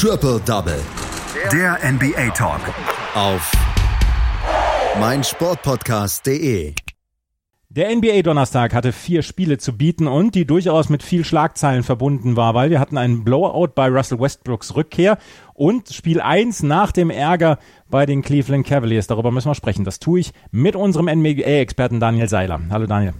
Triple Double. Der NBA Talk. Auf meinsportpodcast.de. Der NBA-Donnerstag hatte vier Spiele zu bieten und die durchaus mit viel Schlagzeilen verbunden war, weil wir hatten einen Blowout bei Russell Westbrooks Rückkehr und Spiel 1 nach dem Ärger bei den Cleveland Cavaliers. Darüber müssen wir sprechen. Das tue ich mit unserem NBA-Experten Daniel Seiler. Hallo Daniel.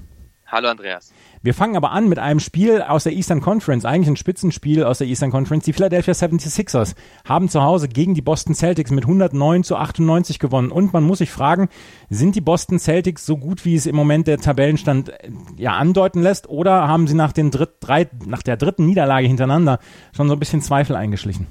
Hallo Andreas. Wir fangen aber an mit einem Spiel aus der Eastern Conference, eigentlich ein Spitzenspiel aus der Eastern Conference. Die Philadelphia 76ers haben zu Hause gegen die Boston Celtics mit 109 zu 98 gewonnen. Und man muss sich fragen, sind die Boston Celtics so gut, wie es im Moment der Tabellenstand äh, ja andeuten lässt, oder haben sie nach, den dritt, drei, nach der dritten Niederlage hintereinander schon so ein bisschen Zweifel eingeschlichen?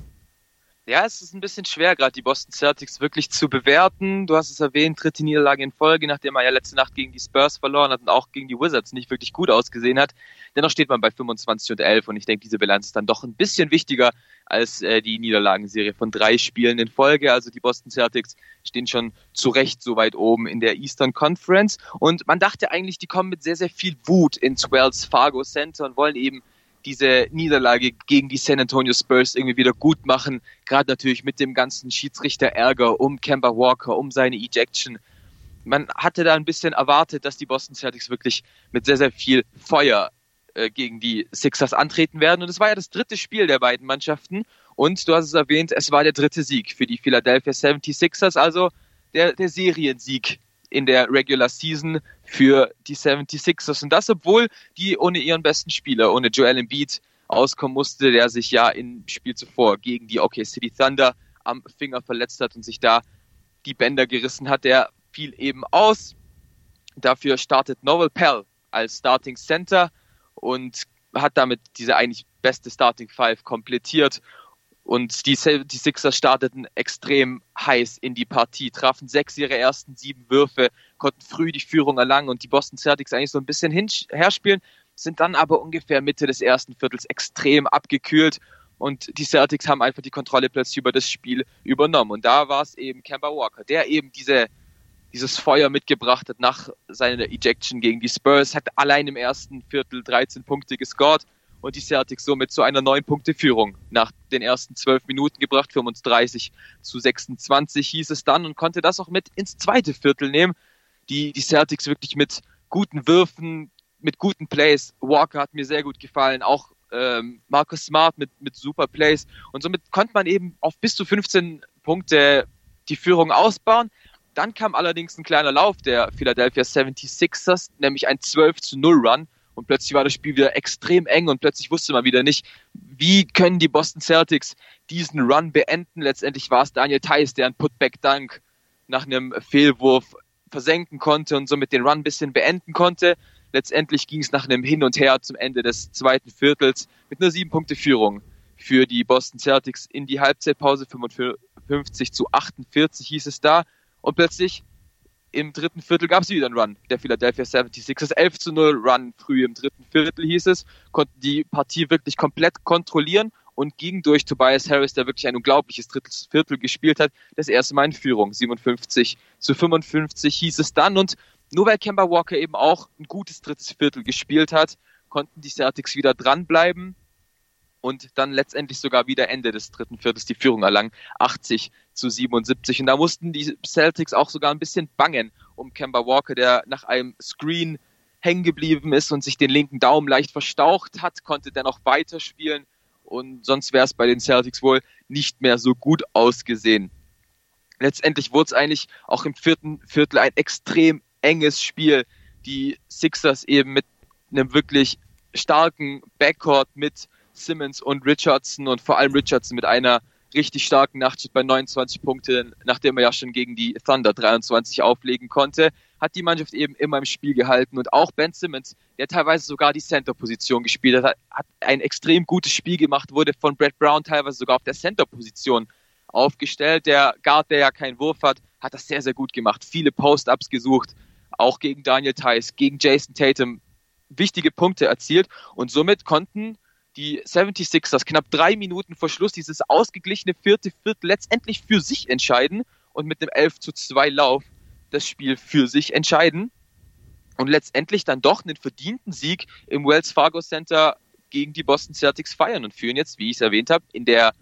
Ja, es ist ein bisschen schwer, gerade die Boston Celtics wirklich zu bewerten. Du hast es erwähnt, dritte Niederlage in Folge, nachdem er ja letzte Nacht gegen die Spurs verloren hat und auch gegen die Wizards nicht wirklich gut ausgesehen hat. Dennoch steht man bei 25 und 11 und ich denke, diese Bilanz ist dann doch ein bisschen wichtiger als äh, die Niederlagenserie von drei Spielen in Folge. Also die Boston Celtics stehen schon zu Recht so weit oben in der Eastern Conference und man dachte eigentlich, die kommen mit sehr, sehr viel Wut ins Wells Fargo Center und wollen eben diese Niederlage gegen die San Antonio Spurs irgendwie wieder gut machen. Gerade natürlich mit dem ganzen Schiedsrichter-Ärger um Kemba Walker, um seine Ejection. Man hatte da ein bisschen erwartet, dass die Boston Celtics wirklich mit sehr, sehr viel Feuer äh, gegen die Sixers antreten werden. Und es war ja das dritte Spiel der beiden Mannschaften. Und du hast es erwähnt, es war der dritte Sieg für die Philadelphia 76ers, also der, der Seriensieg in der Regular Season für die 76ers. Und das, obwohl die ohne ihren besten Spieler, ohne Joel Embiid, auskommen musste, der sich ja im Spiel zuvor gegen die OK City Thunder am Finger verletzt hat und sich da die Bänder gerissen hat. Der fiel eben aus. Dafür startet Noel Pell als Starting Center und hat damit diese eigentlich beste Starting Five komplettiert und die, die Sixers starteten extrem heiß in die Partie, trafen sechs ihrer ersten sieben Würfe, konnten früh die Führung erlangen und die Boston Celtics eigentlich so ein bisschen herspielen, sind dann aber ungefähr Mitte des ersten Viertels extrem abgekühlt und die Celtics haben einfach die Kontrolle plötzlich über das Spiel übernommen. Und da war es eben Kemba Walker, der eben diese, dieses Feuer mitgebracht hat nach seiner Ejection gegen die Spurs, hat allein im ersten Viertel 13 Punkte gescored und die Celtics somit zu einer neun Punkte Führung nach den ersten zwölf Minuten gebracht, 35 zu 26 hieß es dann und konnte das auch mit ins zweite Viertel nehmen. Die, die Celtics wirklich mit guten Würfen, mit guten Plays. Walker hat mir sehr gut gefallen, auch ähm, Marcus Smart mit, mit super Plays und somit konnte man eben auf bis zu 15 Punkte die Führung ausbauen. Dann kam allerdings ein kleiner Lauf der Philadelphia 76ers, nämlich ein 12 zu 0 Run und plötzlich war das Spiel wieder extrem eng und plötzlich wusste man wieder nicht, wie können die Boston Celtics diesen Run beenden. Letztendlich war es Daniel Theiss, der einen Putback-Dunk nach einem Fehlwurf versenken konnte und somit den Run ein bisschen beenden konnte. Letztendlich ging es nach einem Hin und Her zum Ende des zweiten Viertels mit einer sieben Punkte Führung für die Boston Celtics in die Halbzeitpause 55 zu 48 hieß es da und plötzlich im dritten Viertel gab es wieder einen Run der Philadelphia 76ers. 11 zu 0 Run früh im dritten Viertel hieß es, konnten die Partie wirklich komplett kontrollieren und ging durch Tobias Harris, der wirklich ein unglaubliches drittes Viertel gespielt hat, das erste Mal in Führung. 57 zu 55 hieß es dann und nur weil Kemba Walker eben auch ein gutes drittes Viertel gespielt hat, konnten die Celtics wieder dranbleiben und dann letztendlich sogar wieder Ende des dritten Viertels die Führung erlangen, 80 zu 77. Und da mussten die Celtics auch sogar ein bisschen bangen um Kemba Walker, der nach einem Screen hängen geblieben ist und sich den linken Daumen leicht verstaucht hat, konnte dennoch weiterspielen und sonst wäre es bei den Celtics wohl nicht mehr so gut ausgesehen. Letztendlich wurde es eigentlich auch im vierten Viertel ein extrem enges Spiel. Die Sixers eben mit einem wirklich starken Backcourt mit Simmons und Richardson und vor allem Richardson mit einer richtig starken Nacht bei 29 Punkten, nachdem er ja schon gegen die Thunder 23 auflegen konnte, hat die Mannschaft eben immer im Spiel gehalten und auch Ben Simmons, der teilweise sogar die Center-Position gespielt hat, hat ein extrem gutes Spiel gemacht, wurde von Brad Brown teilweise sogar auf der Center-Position aufgestellt. Der Guard, der ja keinen Wurf hat, hat das sehr, sehr gut gemacht. Viele Post-Ups gesucht, auch gegen Daniel Tice, gegen Jason Tatum wichtige Punkte erzielt und somit konnten die 76ers knapp drei Minuten vor Schluss dieses ausgeglichene vierte Viertel letztendlich für sich entscheiden und mit einem 11 zu 2 Lauf das Spiel für sich entscheiden und letztendlich dann doch einen verdienten Sieg im Wells Fargo Center gegen die Boston Celtics feiern und führen jetzt, wie ich es erwähnt habe, in der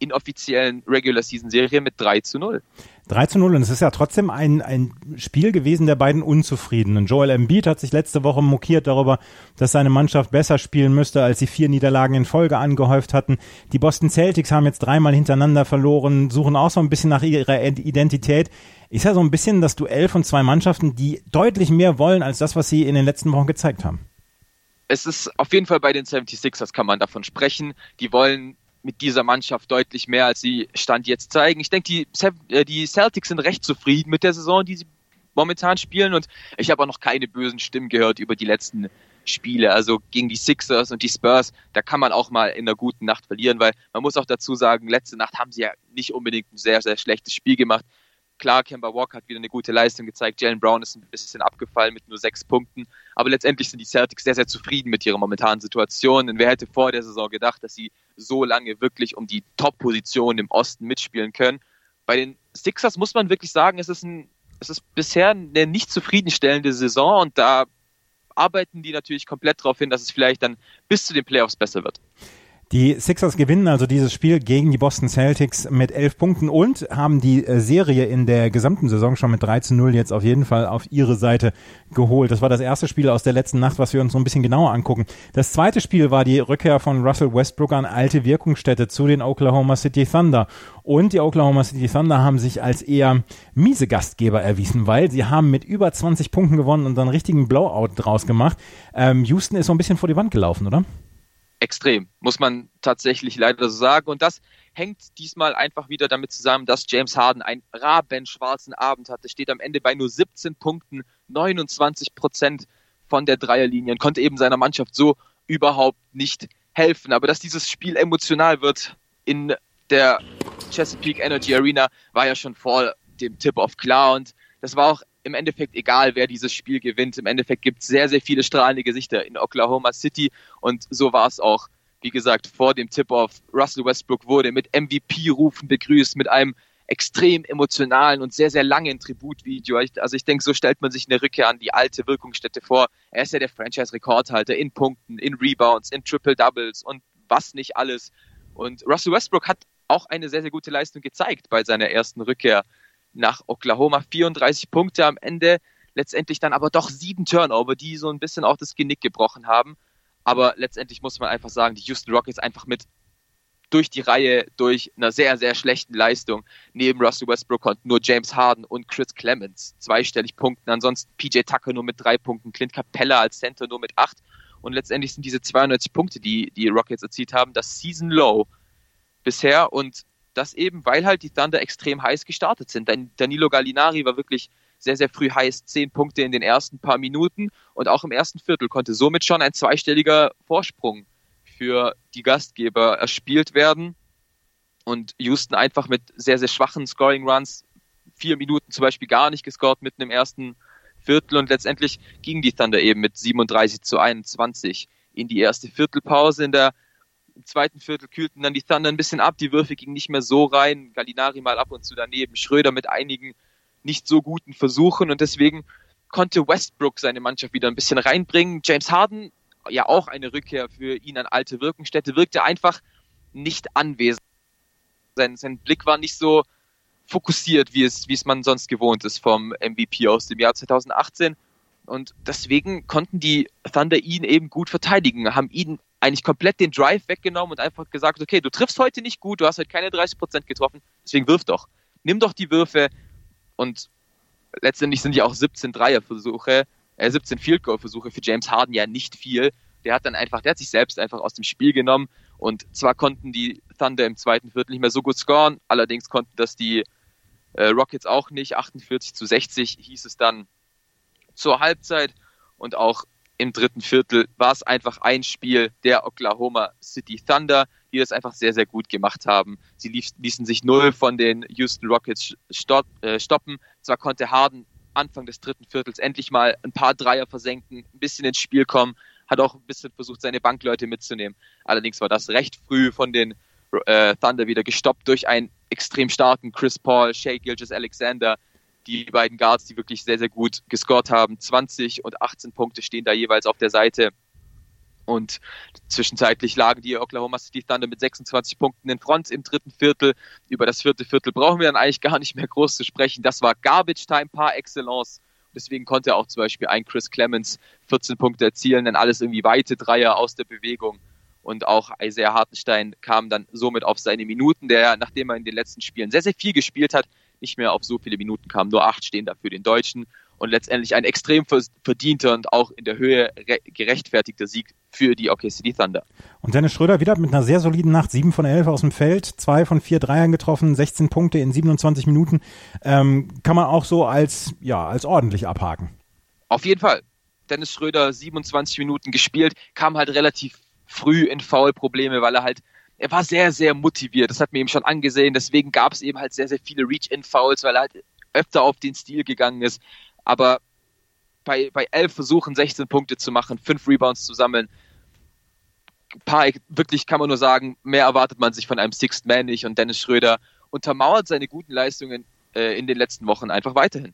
inoffiziellen Regular Season Serie mit 3 zu 0. 3 zu 0 und es ist ja trotzdem ein, ein Spiel gewesen der beiden Unzufriedenen. Joel Embiid hat sich letzte Woche mokiert darüber, dass seine Mannschaft besser spielen müsste, als sie vier Niederlagen in Folge angehäuft hatten. Die Boston Celtics haben jetzt dreimal hintereinander verloren, suchen auch so ein bisschen nach ihrer Identität. Ist ja so ein bisschen das Duell von zwei Mannschaften, die deutlich mehr wollen als das, was sie in den letzten Wochen gezeigt haben. Es ist auf jeden Fall bei den 76ers kann man davon sprechen. Die wollen mit dieser Mannschaft deutlich mehr, als sie Stand jetzt zeigen. Ich denke, die, äh, die Celtics sind recht zufrieden mit der Saison, die sie momentan spielen und ich habe auch noch keine bösen Stimmen gehört über die letzten Spiele. Also gegen die Sixers und die Spurs, da kann man auch mal in einer guten Nacht verlieren, weil man muss auch dazu sagen, letzte Nacht haben sie ja nicht unbedingt ein sehr, sehr schlechtes Spiel gemacht. Klar, Kemba Walker hat wieder eine gute Leistung gezeigt. Jalen Brown ist ein bisschen abgefallen mit nur sechs Punkten. Aber letztendlich sind die Celtics sehr, sehr zufrieden mit ihrer momentanen Situation. Denn wer hätte vor der Saison gedacht, dass sie so lange wirklich um die Top-Position im Osten mitspielen können? Bei den Sixers muss man wirklich sagen, es ist, ein, es ist bisher eine nicht zufriedenstellende Saison und da arbeiten die natürlich komplett darauf hin, dass es vielleicht dann bis zu den Playoffs besser wird. Die Sixers gewinnen also dieses Spiel gegen die Boston Celtics mit elf Punkten und haben die äh, Serie in der gesamten Saison schon mit 13-0 jetzt auf jeden Fall auf ihre Seite geholt. Das war das erste Spiel aus der letzten Nacht, was wir uns so ein bisschen genauer angucken. Das zweite Spiel war die Rückkehr von Russell Westbrook an alte Wirkungsstätte zu den Oklahoma City Thunder. Und die Oklahoma City Thunder haben sich als eher miese Gastgeber erwiesen, weil sie haben mit über 20 Punkten gewonnen und dann richtigen Blowout draus gemacht. Ähm, Houston ist so ein bisschen vor die Wand gelaufen, oder? Extrem, muss man tatsächlich leider so sagen. Und das hängt diesmal einfach wieder damit zusammen, dass James Harden einen rabenschwarzen Abend hatte, steht am Ende bei nur 17 Punkten, 29 Prozent von der Dreierlinie und konnte eben seiner Mannschaft so überhaupt nicht helfen. Aber dass dieses Spiel emotional wird in der Chesapeake Energy Arena, war ja schon vor dem Tip-Off klar und das war auch im Endeffekt egal, wer dieses Spiel gewinnt. Im Endeffekt gibt es sehr, sehr viele strahlende Gesichter in Oklahoma City und so war es auch, wie gesagt, vor dem Tip-Off. Russell Westbrook wurde mit MVP-Rufen begrüßt, mit einem extrem emotionalen und sehr, sehr langen Tributvideo. Also ich denke, so stellt man sich eine Rückkehr an die alte Wirkungsstätte vor. Er ist ja der Franchise-Rekordhalter in Punkten, in Rebounds, in Triple-Doubles und was nicht alles. Und Russell Westbrook hat auch eine sehr, sehr gute Leistung gezeigt bei seiner ersten Rückkehr nach Oklahoma. 34 Punkte am Ende, letztendlich dann aber doch sieben Turnover, die so ein bisschen auch das Genick gebrochen haben. Aber letztendlich muss man einfach sagen, die Houston Rockets einfach mit durch die Reihe, durch einer sehr, sehr schlechten Leistung. Neben Russell Westbrook konnten nur James Harden und Chris Clemens zweistellig punkten. Ansonsten PJ Tucker nur mit drei Punkten, Clint Capella als Center nur mit acht. Und letztendlich sind diese 92 Punkte, die die Rockets erzielt haben, das Season Low bisher. Und das eben, weil halt die Thunder extrem heiß gestartet sind. Danilo Gallinari war wirklich sehr, sehr früh heiß, zehn Punkte in den ersten paar Minuten und auch im ersten Viertel konnte somit schon ein zweistelliger Vorsprung für die Gastgeber erspielt werden und Houston einfach mit sehr, sehr schwachen Scoring Runs, vier Minuten zum Beispiel gar nicht gescored mitten im ersten Viertel und letztendlich ging die Thunder eben mit 37 zu 21 in die erste Viertelpause. In der im zweiten Viertel kühlten dann die Thunder ein bisschen ab, die Würfe gingen nicht mehr so rein, Gallinari mal ab und zu daneben, Schröder mit einigen nicht so guten Versuchen und deswegen konnte Westbrook seine Mannschaft wieder ein bisschen reinbringen. James Harden, ja auch eine Rückkehr für ihn an alte Wirkungsstätte, wirkte einfach nicht anwesend. Sein, sein Blick war nicht so fokussiert, wie es, wie es man sonst gewohnt ist vom MVP aus dem Jahr 2018. Und deswegen konnten die Thunder ihn eben gut verteidigen, haben ihn eigentlich komplett den Drive weggenommen und einfach gesagt, okay, du triffst heute nicht gut, du hast heute keine 30% getroffen, deswegen wirf doch. Nimm doch die Würfe und letztendlich sind ja auch 17 Dreierversuche, äh, 17 Field Goal Versuche für James Harden ja nicht viel. Der hat dann einfach, der hat sich selbst einfach aus dem Spiel genommen und zwar konnten die Thunder im zweiten Viertel nicht mehr so gut scoren, allerdings konnten das die äh, Rockets auch nicht. 48 zu 60 hieß es dann zur Halbzeit und auch im dritten Viertel war es einfach ein Spiel der Oklahoma City Thunder, die das einfach sehr, sehr gut gemacht haben. Sie ließen sich null von den Houston Rockets äh, stoppen. Zwar konnte Harden Anfang des dritten Viertels endlich mal ein paar Dreier versenken, ein bisschen ins Spiel kommen, hat auch ein bisschen versucht, seine Bankleute mitzunehmen. Allerdings war das recht früh von den äh, Thunder wieder gestoppt durch einen extrem starken Chris Paul, Shea Gilgis Alexander, die beiden Guards, die wirklich sehr, sehr gut gescored haben. 20 und 18 Punkte stehen da jeweils auf der Seite Und zwischenzeitlich lagen die Oklahoma City Thunder mit 26 Punkten in Front im dritten Viertel. Über das vierte Viertel brauchen wir dann eigentlich gar nicht mehr groß zu sprechen. Das war Garbage Time par excellence. Deswegen konnte auch zum Beispiel ein Chris Clemens 14 Punkte erzielen, denn alles irgendwie weite Dreier aus der Bewegung. Und auch Isaiah Hartenstein kam dann somit auf seine Minuten, der, nachdem er in den letzten Spielen sehr, sehr viel gespielt hat, nicht mehr auf so viele Minuten kam. Nur acht stehen da für den Deutschen. Und letztendlich ein extrem verdienter und auch in der Höhe gerechtfertigter Sieg für die OKC City Thunder. Und Dennis Schröder wieder mit einer sehr soliden Nacht. Sieben von elf aus dem Feld, zwei von vier Dreiern getroffen, 16 Punkte in 27 Minuten. Ähm, kann man auch so als, ja, als ordentlich abhaken. Auf jeden Fall. Dennis Schröder 27 Minuten gespielt, kam halt relativ früh in Foul-Probleme, weil er halt er war sehr, sehr motiviert. Das hat mir eben schon angesehen. Deswegen gab es eben halt sehr, sehr viele Reach-In-Fouls, weil er halt öfter auf den Stil gegangen ist. Aber bei, bei elf Versuchen 16 Punkte zu machen, fünf Rebounds zu sammeln, paar, wirklich kann man nur sagen, mehr erwartet man sich von einem Sixth Man nicht und Dennis Schröder untermauert seine guten Leistungen äh, in den letzten Wochen einfach weiterhin.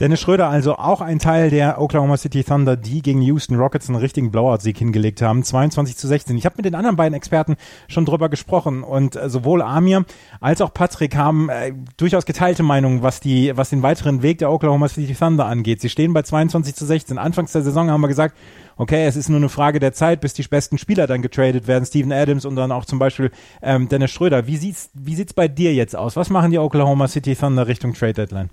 Dennis Schröder also auch ein Teil der Oklahoma City Thunder, die gegen Houston Rockets einen richtigen Blowout-Sieg hingelegt haben, 22 zu 16. Ich habe mit den anderen beiden Experten schon drüber gesprochen und äh, sowohl Amir als auch Patrick haben äh, durchaus geteilte Meinungen, was die, was den weiteren Weg der Oklahoma City Thunder angeht. Sie stehen bei 22 zu 16. Anfangs der Saison haben wir gesagt, okay, es ist nur eine Frage der Zeit, bis die besten Spieler dann getradet werden, Steven Adams und dann auch zum Beispiel ähm, Dennis Schröder. Wie sieht's, wie sieht's bei dir jetzt aus? Was machen die Oklahoma City Thunder Richtung Trade Deadline?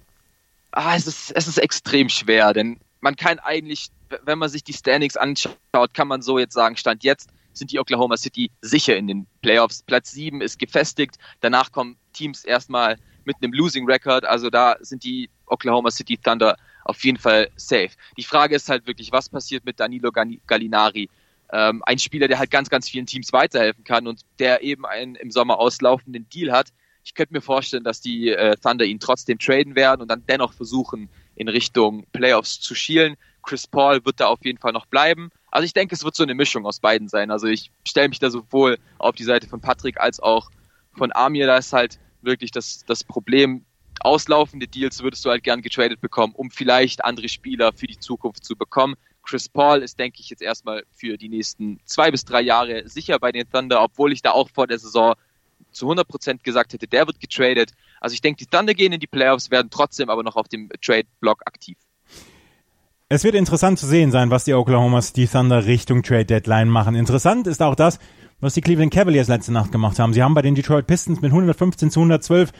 Ah, es, ist, es ist extrem schwer, denn man kann eigentlich, wenn man sich die Standings anschaut, kann man so jetzt sagen, Stand jetzt sind die Oklahoma City sicher in den Playoffs. Platz 7 ist gefestigt, danach kommen Teams erstmal mit einem Losing Record, also da sind die Oklahoma City Thunder auf jeden Fall safe. Die Frage ist halt wirklich, was passiert mit Danilo Gallinari? Ähm, ein Spieler, der halt ganz, ganz vielen Teams weiterhelfen kann und der eben einen im Sommer auslaufenden Deal hat, ich könnte mir vorstellen, dass die äh, Thunder ihn trotzdem traden werden und dann dennoch versuchen, in Richtung Playoffs zu schielen. Chris Paul wird da auf jeden Fall noch bleiben. Also ich denke, es wird so eine Mischung aus beiden sein. Also ich stelle mich da sowohl auf die Seite von Patrick als auch von Amir. Da ist halt wirklich das, das Problem, auslaufende Deals würdest du halt gern getradet bekommen, um vielleicht andere Spieler für die Zukunft zu bekommen. Chris Paul ist, denke ich, jetzt erstmal für die nächsten zwei bis drei Jahre sicher bei den Thunder, obwohl ich da auch vor der Saison zu 100% gesagt hätte, der wird getradet. Also ich denke, die Thunder gehen in die Playoffs, werden trotzdem aber noch auf dem Trade-Block aktiv. Es wird interessant zu sehen sein, was die Oklahoma City Thunder Richtung Trade Deadline machen. Interessant ist auch das, was die Cleveland Cavaliers letzte Nacht gemacht haben. Sie haben bei den Detroit Pistons mit 115 zu 112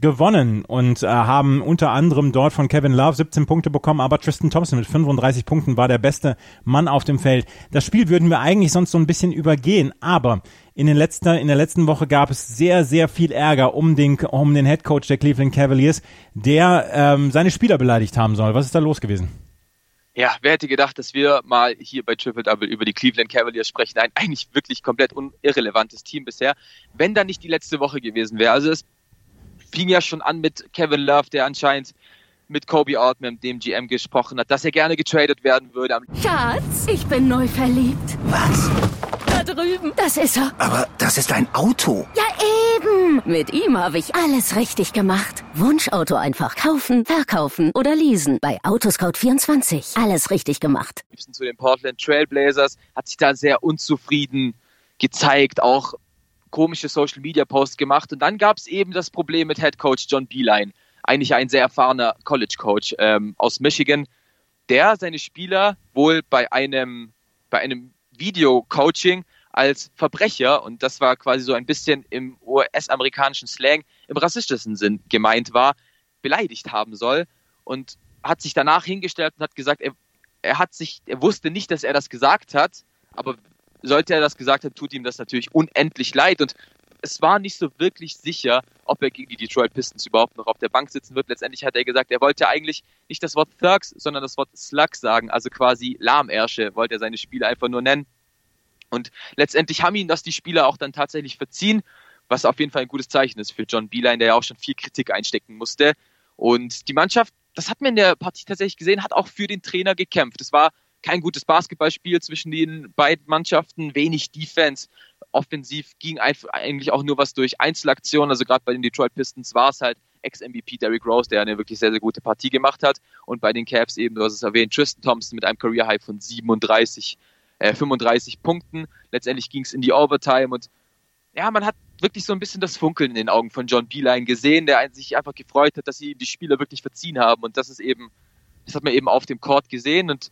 gewonnen und äh, haben unter anderem dort von Kevin Love 17 Punkte bekommen, aber Tristan Thompson mit 35 Punkten war der beste Mann auf dem Feld. Das Spiel würden wir eigentlich sonst so ein bisschen übergehen, aber in, den letzten, in der letzten Woche gab es sehr, sehr viel Ärger um den, um den Head Coach der Cleveland Cavaliers, der ähm, seine Spieler beleidigt haben soll. Was ist da los gewesen? Ja, wer hätte gedacht, dass wir mal hier bei Triple Double über die Cleveland Cavaliers sprechen? Ein eigentlich wirklich komplett irrelevantes Team bisher, wenn da nicht die letzte Woche gewesen wäre. Also es fing ja schon an mit Kevin Love, der anscheinend mit Kobe Altman, dem GM, gesprochen hat, dass er gerne getradet werden würde. Schatz, ich bin neu verliebt. Was? Drüben. Das ist er. Aber das ist ein Auto. Ja, eben. Mit ihm habe ich alles richtig gemacht. Wunschauto einfach kaufen, verkaufen oder leasen. Bei Autoscout24. Alles richtig gemacht. Zu den Portland Trailblazers hat sich da sehr unzufrieden gezeigt, auch komische Social Media Posts gemacht. Und dann gab es eben das Problem mit Head Coach John Beeline, eigentlich ein sehr erfahrener College Coach ähm, aus Michigan, der seine Spieler wohl bei einem, bei einem Video-Coaching als Verbrecher, und das war quasi so ein bisschen im US-amerikanischen Slang, im rassistischen Sinn gemeint war, beleidigt haben soll und hat sich danach hingestellt und hat gesagt, er, er hat sich, er wusste nicht, dass er das gesagt hat, aber sollte er das gesagt haben, tut ihm das natürlich unendlich leid und es war nicht so wirklich sicher, ob er gegen die Detroit Pistons überhaupt noch auf der Bank sitzen wird. Letztendlich hat er gesagt, er wollte eigentlich nicht das Wort Thugs, sondern das Wort Slug sagen, also quasi Lahmärsche wollte er seine Spiele einfach nur nennen. Und letztendlich haben ihn das die Spieler auch dann tatsächlich verziehen, was auf jeden Fall ein gutes Zeichen ist für John Beeline, der ja auch schon viel Kritik einstecken musste. Und die Mannschaft, das hat man in der Partie tatsächlich gesehen, hat auch für den Trainer gekämpft. Es war kein gutes Basketballspiel zwischen den beiden Mannschaften, wenig Defense. Offensiv ging eigentlich auch nur was durch Einzelaktionen. Also gerade bei den Detroit Pistons war es halt Ex-MVP Derrick Rose, der eine wirklich sehr, sehr gute Partie gemacht hat. Und bei den Cavs eben, du hast es erwähnt, Tristan Thompson mit einem Career High von 37 äh, 35 Punkten. Letztendlich ging es in die Overtime und ja, man hat wirklich so ein bisschen das Funkeln in den Augen von John Beeline gesehen, der sich einfach gefreut hat, dass sie die Spieler wirklich verziehen haben und das ist eben, das hat man eben auf dem Court gesehen und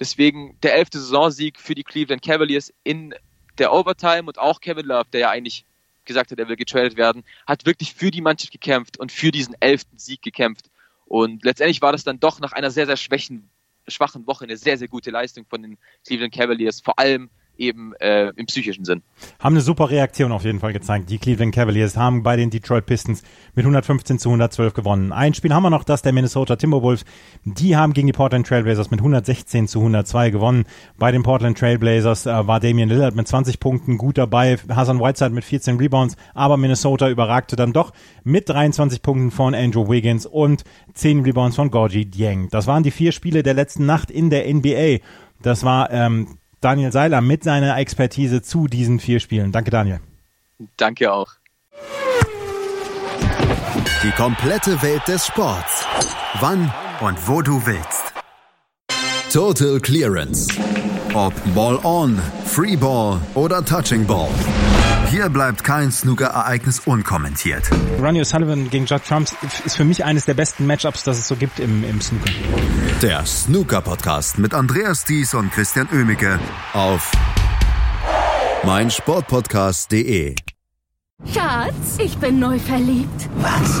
deswegen der elfte Saisonsieg für die Cleveland Cavaliers in der Overtime und auch Kevin Love, der ja eigentlich gesagt hat, er will getradet werden, hat wirklich für die Mannschaft gekämpft und für diesen elften Sieg gekämpft. Und letztendlich war das dann doch nach einer sehr, sehr schwächen, schwachen Woche eine sehr, sehr gute Leistung von den Cleveland Cavaliers, vor allem eben äh, im psychischen Sinn. Haben eine super Reaktion auf jeden Fall gezeigt. Die Cleveland Cavaliers haben bei den Detroit Pistons mit 115 zu 112 gewonnen. Ein Spiel haben wir noch, das der Minnesota Timberwolves. Die haben gegen die Portland Trailblazers mit 116 zu 102 gewonnen. Bei den Portland Trailblazers äh, war Damian Lillard mit 20 Punkten gut dabei, Hassan Whiteside mit 14 Rebounds, aber Minnesota überragte dann doch mit 23 Punkten von Andrew Wiggins und 10 Rebounds von Gorgie Dieng. Das waren die vier Spiele der letzten Nacht in der NBA. Das war ähm, Daniel Seiler mit seiner Expertise zu diesen vier Spielen. Danke, Daniel. Danke auch. Die komplette Welt des Sports. Wann und wo du willst. Total Clearance. Ob Ball on, Free Ball oder Touching Ball. Hier bleibt kein Snooker-Ereignis unkommentiert. Ronnie O'Sullivan gegen Judd Trumps ist für mich eines der besten Matchups, das es so gibt im, im Snooker. Der Snooker-Podcast mit Andreas Thies und Christian Oemicke auf meinsportpodcast.de. Schatz, ich bin neu verliebt. Was?